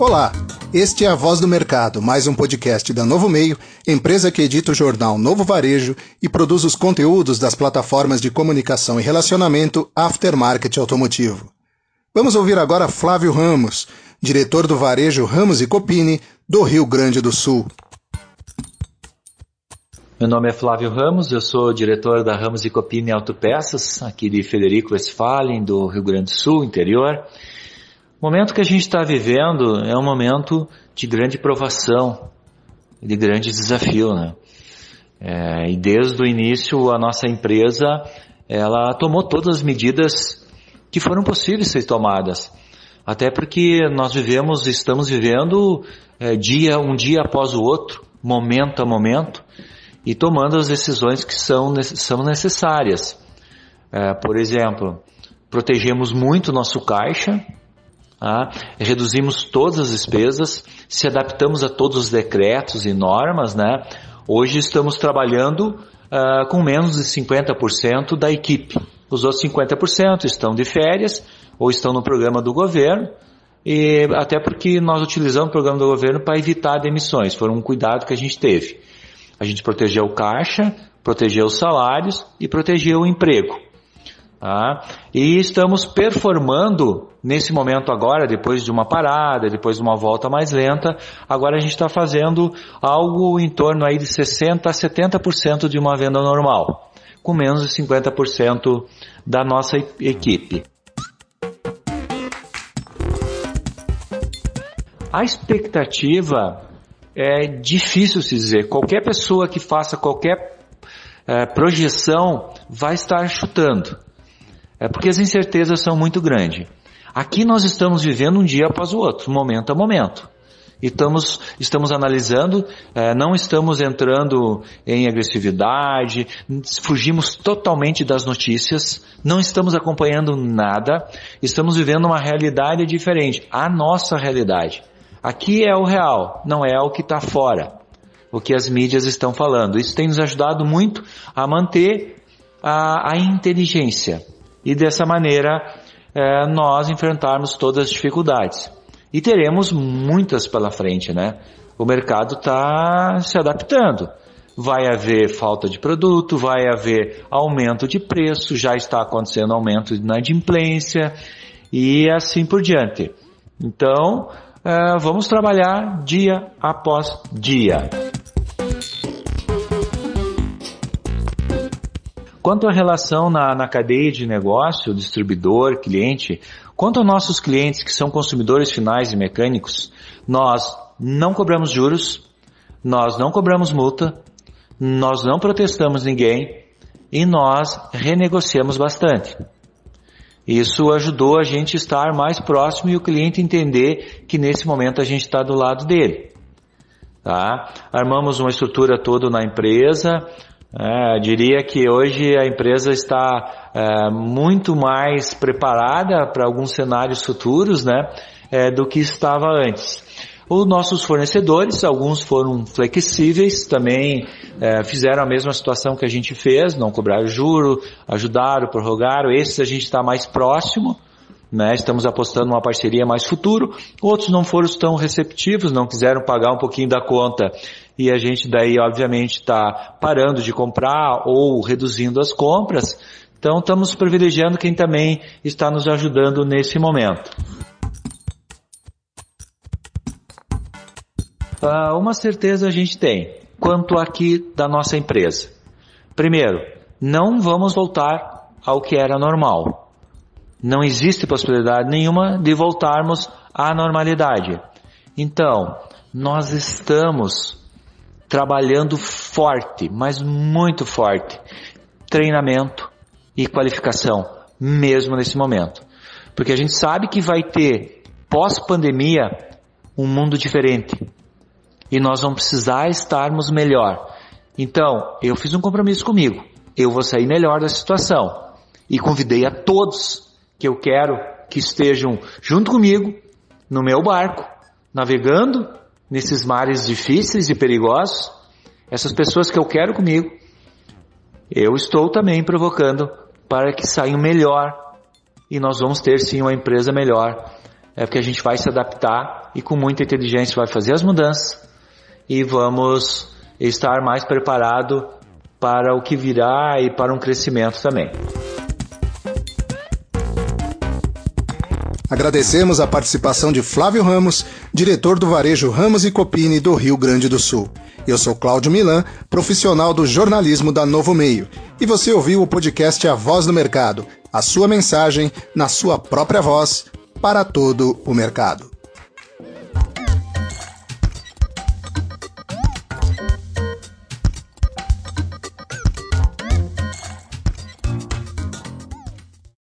Olá, este é a Voz do Mercado, mais um podcast da Novo Meio, empresa que edita o jornal Novo Varejo e produz os conteúdos das plataformas de comunicação e relacionamento Aftermarket Automotivo. Vamos ouvir agora Flávio Ramos, diretor do varejo Ramos e Copini, do Rio Grande do Sul. Meu nome é Flávio Ramos, eu sou diretor da Ramos e Copini Autopeças, aqui de Federico Westphalen, do Rio Grande do Sul, interior. O momento que a gente está vivendo é um momento de grande provação, de grande desafio, né? É, e desde o início a nossa empresa ela tomou todas as medidas que foram possíveis ser tomadas, até porque nós vivemos, estamos vivendo é, dia um dia após o outro, momento a momento, e tomando as decisões que são, são necessárias. É, por exemplo, protegemos muito nosso caixa, ah, reduzimos todas as despesas, se adaptamos a todos os decretos e normas, né? Hoje estamos trabalhando ah, com menos de 50% da equipe. Os outros 50% estão de férias ou estão no programa do governo, e até porque nós utilizamos o programa do governo para evitar demissões. Foi um cuidado que a gente teve. A gente protegeu o caixa, protegeu os salários e protegeu o emprego. Tá? E estamos performando nesse momento agora, depois de uma parada, depois de uma volta mais lenta, agora a gente está fazendo algo em torno aí de 60% a 70% de uma venda normal, com menos de 50% da nossa equipe. A expectativa é difícil se dizer. Qualquer pessoa que faça qualquer é, projeção vai estar chutando. É porque as incertezas são muito grandes. Aqui nós estamos vivendo um dia após o outro, momento a momento. Estamos, estamos analisando, é, não estamos entrando em agressividade, fugimos totalmente das notícias, não estamos acompanhando nada, estamos vivendo uma realidade diferente, a nossa realidade. Aqui é o real, não é o que está fora, o que as mídias estão falando. Isso tem nos ajudado muito a manter a, a inteligência e dessa maneira é, nós enfrentarmos todas as dificuldades. E teremos muitas pela frente, né? O mercado está se adaptando. Vai haver falta de produto, vai haver aumento de preço, já está acontecendo aumento de inadimplência e assim por diante. Então, é, vamos trabalhar dia após dia. Quanto à relação na, na cadeia de negócio, distribuidor, cliente, quanto aos nossos clientes que são consumidores finais e mecânicos, nós não cobramos juros, nós não cobramos multa, nós não protestamos ninguém e nós renegociamos bastante. Isso ajudou a gente estar mais próximo e o cliente entender que nesse momento a gente está do lado dele. Tá? Armamos uma estrutura toda na empresa, é, diria que hoje a empresa está é, muito mais preparada para alguns cenários futuros, né, é, do que estava antes. Os nossos fornecedores, alguns foram flexíveis, também é, fizeram a mesma situação que a gente fez, não cobraram juro, ajudaram, prorrogaram. Esses a gente está mais próximo, né? Estamos apostando numa parceria mais futuro. Outros não foram tão receptivos, não quiseram pagar um pouquinho da conta e a gente daí obviamente está parando de comprar ou reduzindo as compras. Então estamos privilegiando quem também está nos ajudando nesse momento. Uh, uma certeza a gente tem quanto aqui da nossa empresa. Primeiro, não vamos voltar ao que era normal. Não existe possibilidade nenhuma de voltarmos à normalidade. Então, nós estamos trabalhando forte, mas muito forte, treinamento e qualificação, mesmo nesse momento. Porque a gente sabe que vai ter, pós-pandemia, um mundo diferente. E nós vamos precisar estarmos melhor. Então, eu fiz um compromisso comigo. Eu vou sair melhor da situação. E convidei a todos que eu quero que estejam junto comigo no meu barco, navegando nesses mares difíceis e perigosos. Essas pessoas que eu quero comigo, eu estou também provocando para que saiam melhor e nós vamos ter sim uma empresa melhor é porque a gente vai se adaptar e com muita inteligência vai fazer as mudanças e vamos estar mais preparado para o que virá e para um crescimento também. Agradecemos a participação de Flávio Ramos, diretor do varejo Ramos e Copini do Rio Grande do Sul. Eu sou Cláudio Milan, profissional do jornalismo da Novo Meio, e você ouviu o podcast A Voz do Mercado, a sua mensagem na sua própria voz para todo o mercado.